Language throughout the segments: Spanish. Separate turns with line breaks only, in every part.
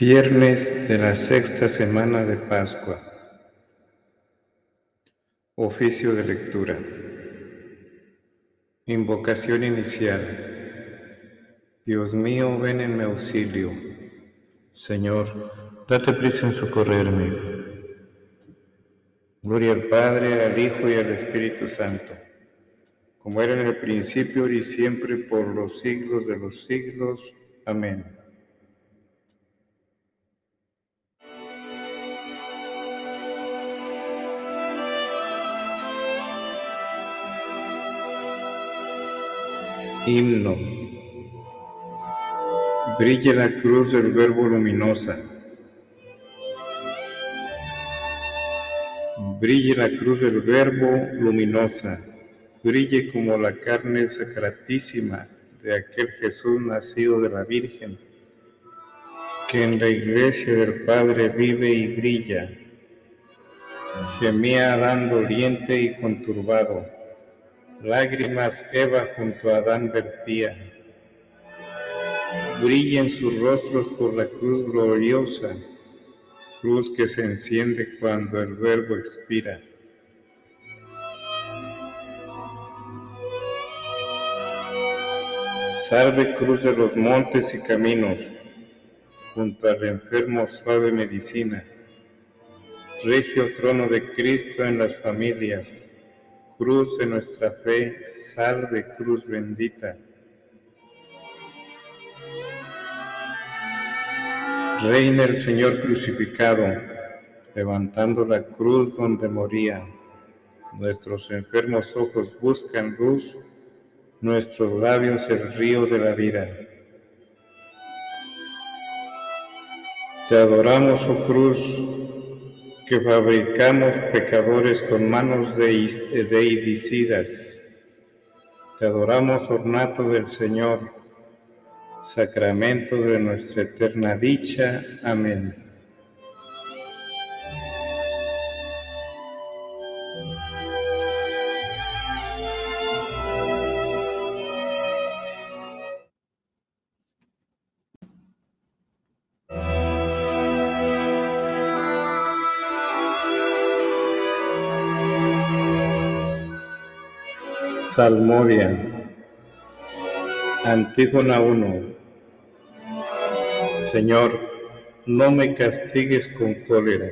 Viernes de la sexta semana de Pascua. Oficio de lectura. Invocación inicial. Dios mío, ven en mi auxilio. Señor, date prisa en socorrerme. Gloria al Padre, al Hijo y al Espíritu Santo, como era en el principio y siempre por los siglos de los siglos. Amén. Himno. Brille la cruz del Verbo luminosa. Brille la cruz del Verbo luminosa. Brille como la carne sacratísima de aquel Jesús nacido de la Virgen, que en la iglesia del Padre vive y brilla. Gemía Adán doliente y conturbado Lágrimas Eva junto a Adán vertía. Brillan sus rostros por la cruz gloriosa, cruz que se enciende cuando el verbo expira. Salve cruz de los montes y caminos, junto al enfermo suave medicina. Regio trono de Cristo en las familias cruz de nuestra fe, salve cruz bendita. Reina el Señor crucificado, levantando la cruz donde moría. Nuestros enfermos ojos buscan luz, nuestros labios el río de la vida. Te adoramos, oh cruz, que fabricamos pecadores con manos deidicidas. Te adoramos, ornato del Señor, sacramento de nuestra eterna dicha. Amén. Salmodia. Antífona 1. Señor, no me castigues con cólera.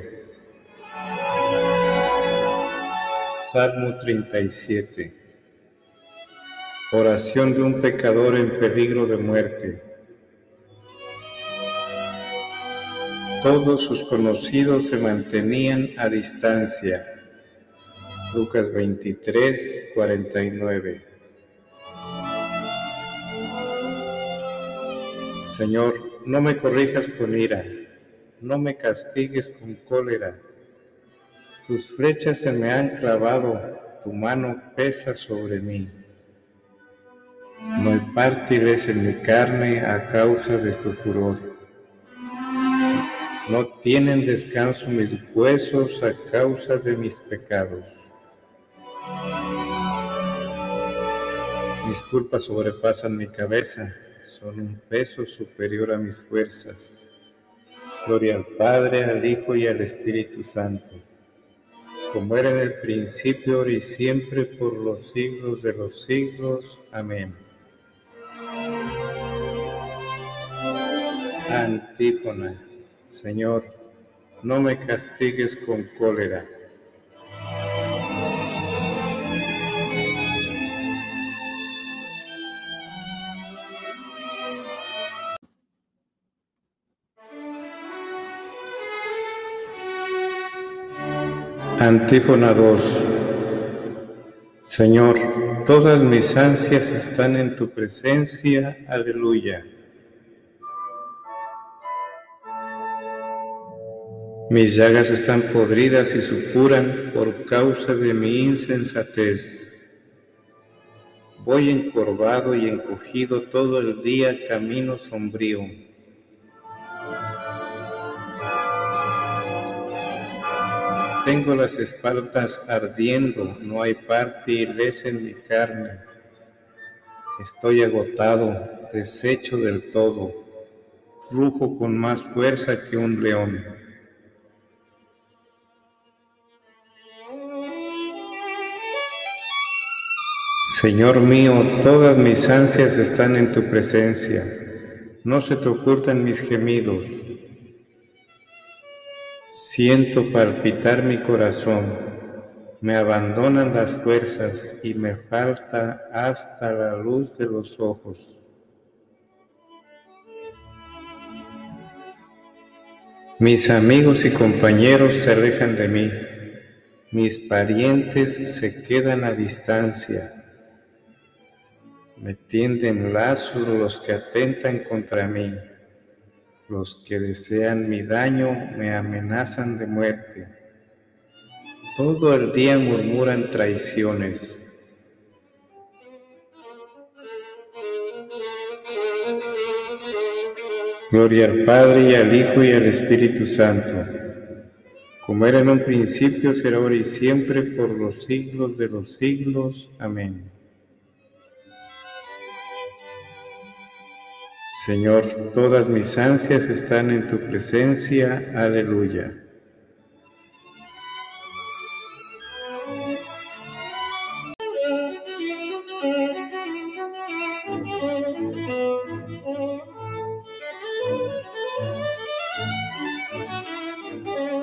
Salmo 37. Oración de un pecador en peligro de muerte. Todos sus conocidos se mantenían a distancia Lucas 23, 49. Señor, no me corrijas con ira, no me castigues con cólera. Tus flechas se me han clavado, tu mano pesa sobre mí. No hay en mi carne a causa de tu furor. No tienen descanso mis huesos a causa de mis pecados. Mis culpas sobrepasan mi cabeza, son un peso superior a mis fuerzas. Gloria al Padre, al Hijo y al Espíritu Santo, como era en el principio, ahora y siempre, por los siglos de los siglos. Amén. Antífona, Señor, no me castigues con cólera Antífona 2. Señor, todas mis ansias están en tu presencia. Aleluya. Mis llagas están podridas y supuran por causa de mi insensatez. Voy encorvado y encogido todo el día camino sombrío Tengo las espaldas ardiendo, no hay lesa en mi carne. Estoy agotado, deshecho del todo. rujo con más fuerza que un león. Señor mío, todas mis ansias están en tu presencia, no se te ocultan mis gemidos. Siento palpitar mi corazón, me abandonan las fuerzas y me falta hasta la luz de los ojos. Mis amigos y compañeros se alejan de mí, mis parientes se quedan a distancia. Me tienden lazos los que atentan contra mí, los que desean mi daño me amenazan de muerte. Todo el día murmuran traiciones Gloria al Padre y al Hijo y al Espíritu Santo, como era en un principio, será ahora y siempre, por los siglos de los siglos. Amén. Señor, todas mis ansias están en tu presencia. Aleluya.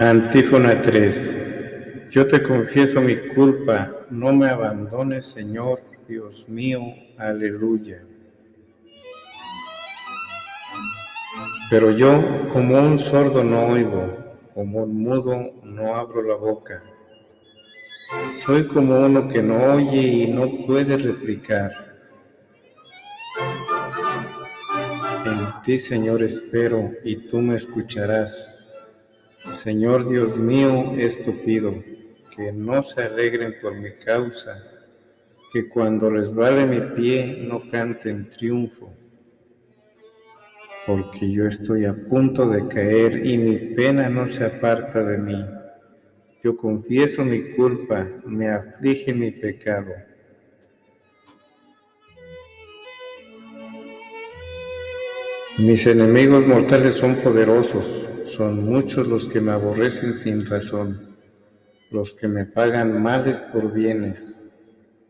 Antífona 3. Yo te confieso mi culpa, no me abandones, Señor, Dios mío. Aleluya. Pero yo, como un sordo, no oigo, como un mudo, no abro la boca. Soy como uno que no oye y no puede replicar. En ti, Señor, espero y tú me escucharás. Señor Dios mío, esto pido, que no se alegren por mi causa, que cuando resbale mi pie no cante en triunfo, porque yo estoy a punto de caer y mi pena no se aparta de mí. Yo confieso mi culpa, me aflige mi pecado. Mis enemigos mortales son poderosos son muchos los que me aborrecen sin razón, los que me pagan males por bienes,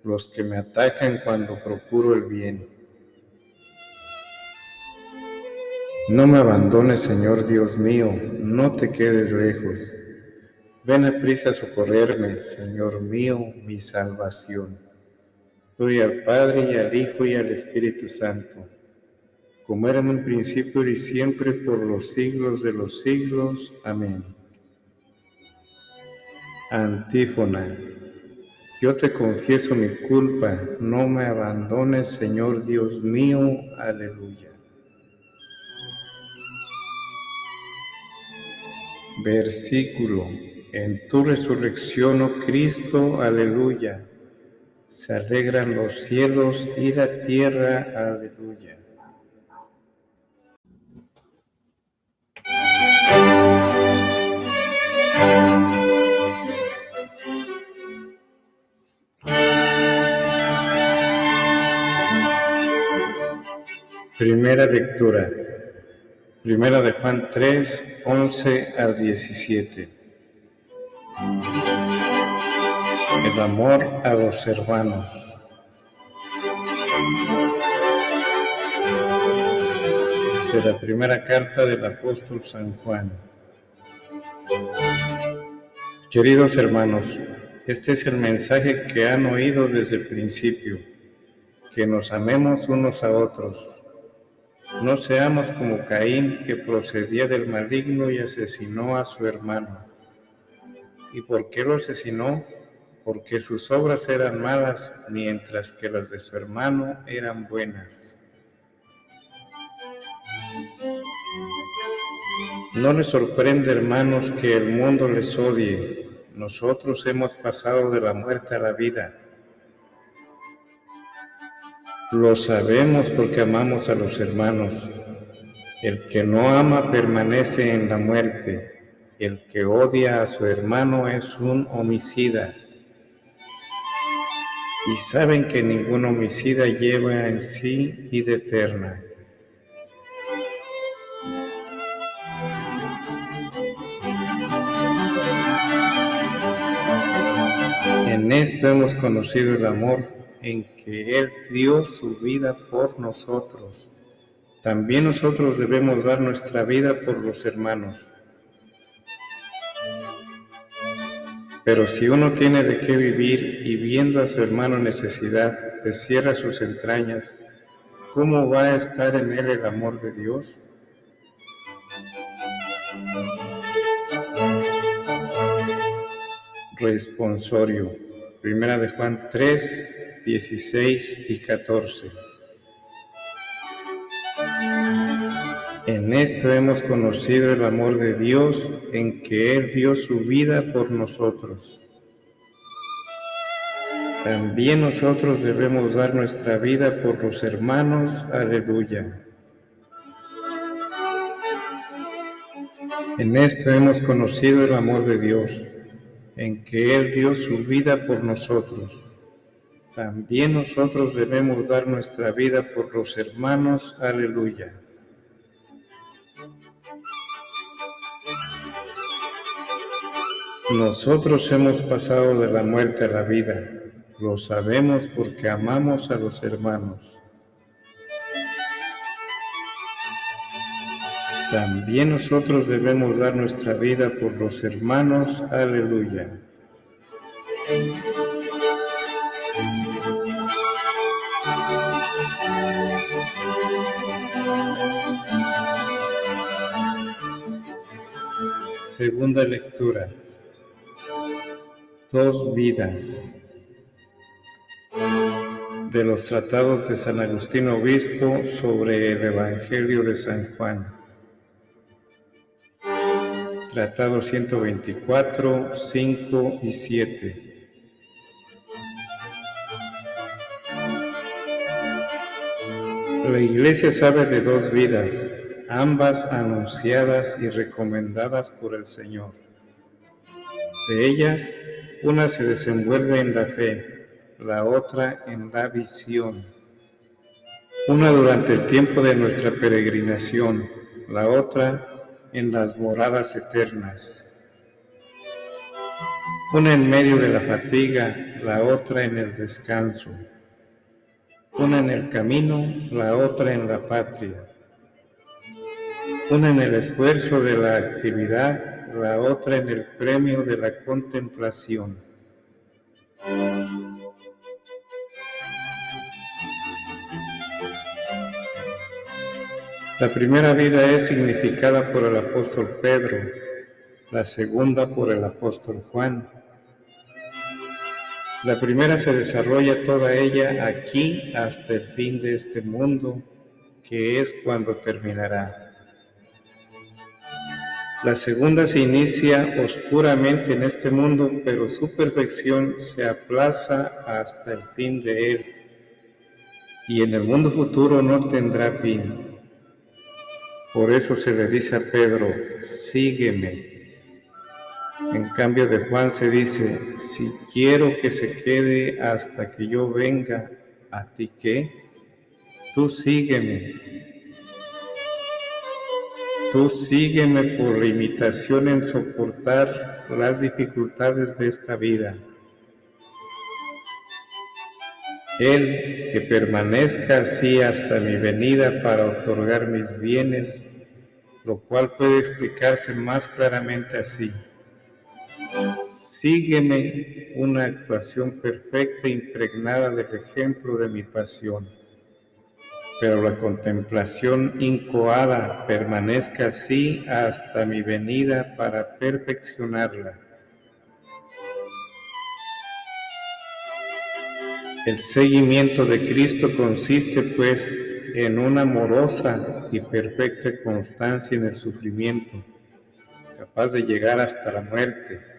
los que me atacan cuando procuro el bien. No me abandones, Señor Dios mío, no te quedes lejos. Ven a prisa a socorrerme, Señor mío, mi salvación. Gloria al Padre y al Hijo y al Espíritu Santo como era en un principio y siempre por los siglos de los siglos. Amén. Antífona. Yo te confieso mi culpa, no me abandones, Señor Dios mío. Aleluya. Versículo. En tu resurrección, oh Cristo, aleluya. Se alegran los cielos y la tierra, aleluya. Primera lectura. Primera de Juan 3, 11 al 17. El amor a los hermanos. De la primera carta del apóstol San Juan. Queridos hermanos, este es el mensaje que han oído desde el principio, que nos amemos unos a otros no seamos como Caín, que procedía del maligno y asesinó a su hermano. ¿Y por qué lo asesinó? Porque sus obras eran malas, mientras que las de su hermano eran buenas. No les sorprende, hermanos, que el mundo les odie. Nosotros hemos pasado de la muerte a la vida lo sabemos porque amamos a los hermanos. El que no ama permanece en la muerte. El que odia a su hermano es un homicida. Y saben que ningún homicida lleva en sí vida eterna. En esto hemos conocido el amor en que Él dio su vida por nosotros. También nosotros debemos dar nuestra vida por los hermanos. Pero si uno tiene de qué vivir y viendo a su hermano necesidad, cierra sus entrañas, ¿cómo va a estar en él el amor de Dios? Responsorio. Primera de Juan 3, 16 y 14. En esto hemos conocido el amor de Dios en que Él dio su vida por nosotros. También nosotros debemos dar nuestra vida por los hermanos. Aleluya. En esto hemos conocido el amor de Dios, en que Él dio su vida por nosotros. También nosotros debemos dar nuestra vida por los hermanos. Aleluya. Nosotros hemos pasado de la muerte a la vida. Lo sabemos porque amamos a los hermanos. También nosotros debemos dar nuestra vida por los hermanos. Aleluya. Segunda lectura. Dos vidas. De los tratados de San Agustín Obispo sobre el Evangelio de San Juan. Tratado 124, 5 y 7. La Iglesia sabe de dos vidas, ambas anunciadas y recomendadas por el Señor. De ellas, una se desenvuelve en la fe, la otra en la visión. Una durante el tiempo de nuestra peregrinación, la otra en las moradas eternas. Una en medio de la fatiga, la otra en el descanso. Una en el camino, la otra en la patria. Una en el esfuerzo de la actividad, la otra en el premio de la contemplación. La primera vida es significada por el apóstol Pedro, la segunda por el apóstol Juan. La primera se desarrolla toda ella aquí hasta el fin de este mundo, que es cuando terminará. La segunda se inicia oscuramente en este mundo, pero su perfección se aplaza hasta el fin de él. Y en el mundo futuro no tendrá fin. Por eso se le dice a Pedro, sígueme. En cambio de Juan se dice, si quiero que se quede hasta que yo venga, ¿a ti qué? Tú sígueme. Tú sígueme por imitación en soportar las dificultades de esta vida. Él que permanezca así hasta mi venida para otorgar mis bienes, lo cual puede explicarse más claramente así. Sígueme una actuación perfecta impregnada del ejemplo de mi pasión, pero la contemplación incoada permanezca así hasta mi venida para perfeccionarla El seguimiento de Cristo consiste pues en una amorosa y perfecta constancia en el sufrimiento, capaz de llegar hasta la muerte.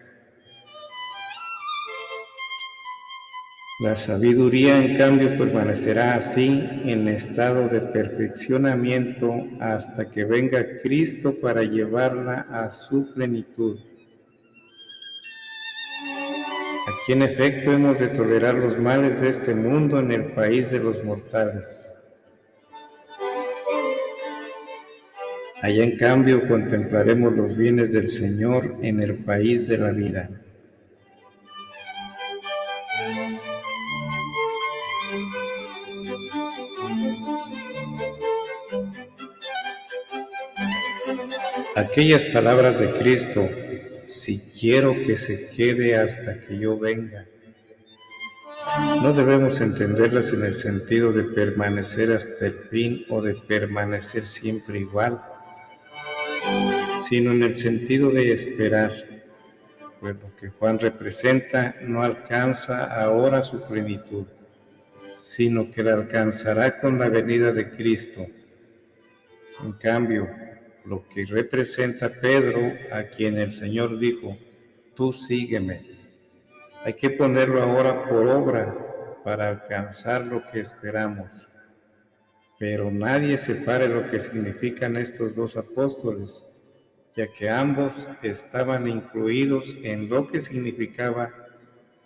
La sabiduría, en cambio, permanecerá así en estado de perfeccionamiento hasta que venga Cristo para llevarla a su plenitud. Aquí en efecto hemos de tolerar los males de este mundo en el país de los mortales. Allá en cambio contemplaremos los bienes del Señor en el país de la vida. Aquellas palabras de Cristo, si quiero que se quede hasta que yo venga, no debemos entenderlas en el sentido de permanecer hasta el fin o de permanecer siempre igual, sino en el sentido de esperar, pues lo que Juan representa no alcanza ahora su plenitud, sino que la alcanzará con la venida de Cristo. En cambio, lo que representa Pedro, a quien el Señor dijo, tú sígueme hay que ponerlo ahora por obra para alcanzar lo que esperamos. Pero nadie separe lo que significan estos dos apóstoles, ya que ambos estaban incluidos en lo que significaba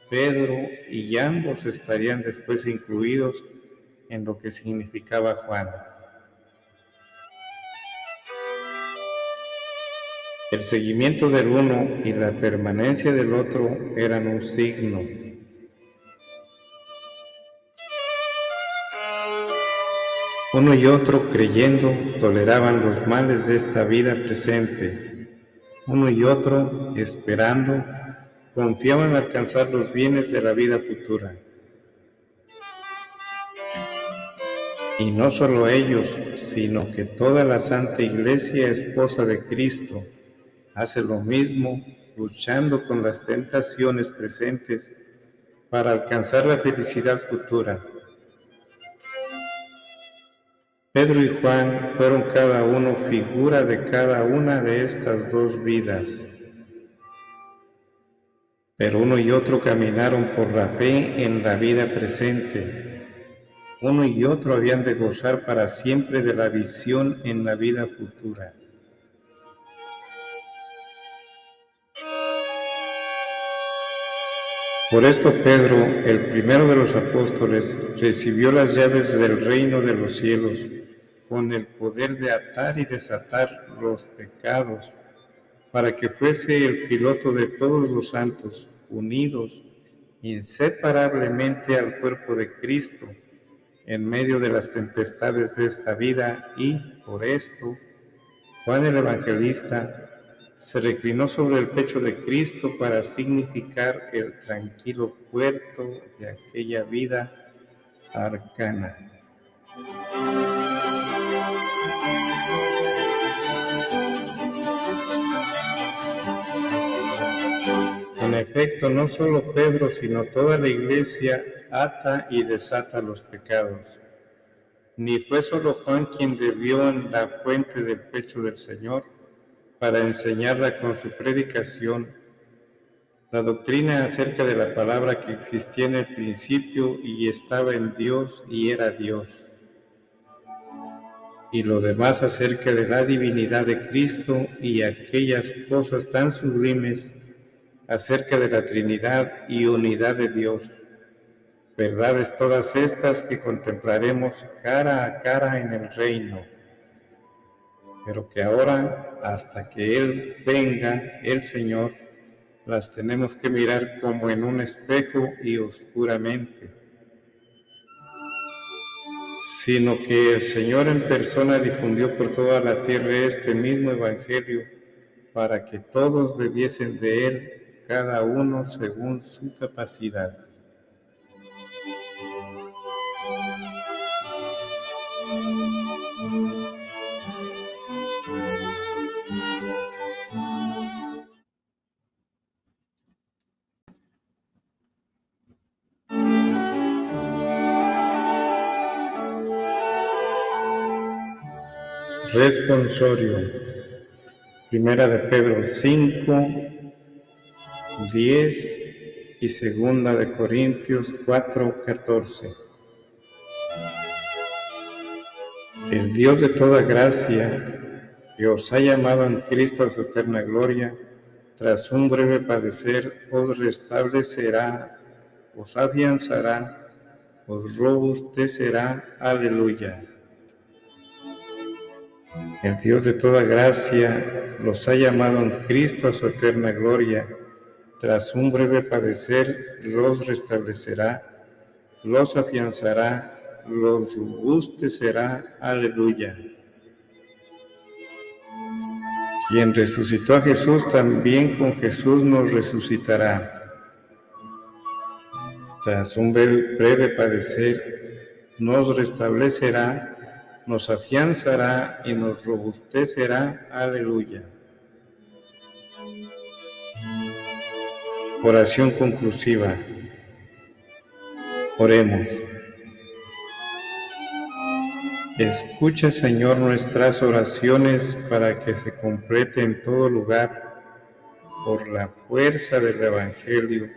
Pedro y ambos estarían después incluidos en lo que significaba Juan. El seguimiento del uno y la permanencia del otro eran un signo. Uno y otro creyendo toleraban los males de esta vida presente. Uno y otro esperando confiaban en alcanzar los bienes de la vida futura. Y no solo ellos, sino que toda la Santa Iglesia esposa de Cristo, hace lo mismo luchando con las tentaciones presentes para alcanzar la felicidad futura. Pedro y Juan fueron cada uno figura de cada una de estas dos vidas. Pero uno y otro caminaron por la fe en la vida presente. Uno y otro habían de gozar para siempre de la visión en la vida futura. Por esto Pedro, el primero de los apóstoles, recibió las llaves del reino de los cielos con el poder de atar y desatar los pecados, para que fuese el piloto de todos los santos, unidos inseparablemente al cuerpo de Cristo, en medio de las tempestades de esta vida y, por esto, Juan el Evangelista se reclinó sobre el pecho de Cristo para significar el tranquilo puerto de aquella vida arcana. En efecto, no solo Pedro, sino toda la iglesia ata y desata los pecados. Ni fue solo Juan quien debió en la fuente del pecho del Señor, para enseñarla con su predicación la doctrina acerca de la palabra que existía en el principio y estaba en Dios y era Dios. Y lo demás acerca de la divinidad de Cristo y aquellas cosas tan sublimes acerca de la Trinidad y unidad de Dios. Verdades todas estas que contemplaremos cara a cara en el reino pero que ahora, hasta que Él venga, el Señor, las tenemos que mirar como en un espejo y oscuramente, sino que el Señor en persona difundió por toda la tierra este mismo Evangelio para que todos bebiesen de Él, cada uno según su capacidad. Responsorio. Primera de Pedro 5, 10 y segunda de Corintios 4, 14. El Dios de toda gracia, que os ha llamado en Cristo a su eterna gloria, tras un breve padecer, os restablecerá, os afianzará, os robustecerá. Aleluya. El Dios de toda gracia los ha llamado en Cristo a su eterna gloria. Tras un breve padecer, los restablecerá, los afianzará, los robustecerá. Aleluya. Quien resucitó a Jesús, también con Jesús nos resucitará. Tras un breve padecer, nos restablecerá, nos afianzará y nos robustecerá. Aleluya. Oración conclusiva. Oremos. Escucha, Señor, nuestras oraciones para que se complete en todo lugar, por la fuerza del Evangelio,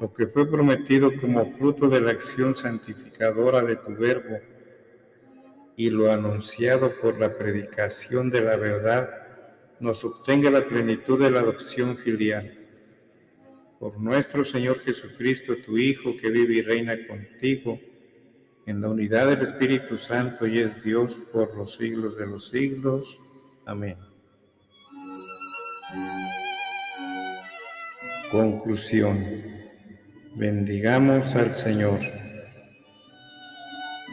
lo que fue prometido como fruto de la acción santificadora de tu Verbo y lo anunciado por la predicación de la verdad, nos obtenga la plenitud de la adopción filial. Por nuestro Señor Jesucristo, tu Hijo, que vive y reina contigo, en la unidad del Espíritu Santo y es Dios por los siglos de los siglos. Amén. Conclusión. Bendigamos al Señor.